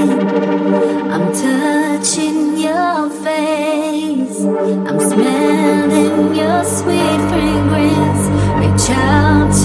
I'm touching your face. I'm smelling your sweet fragrance. Reach out.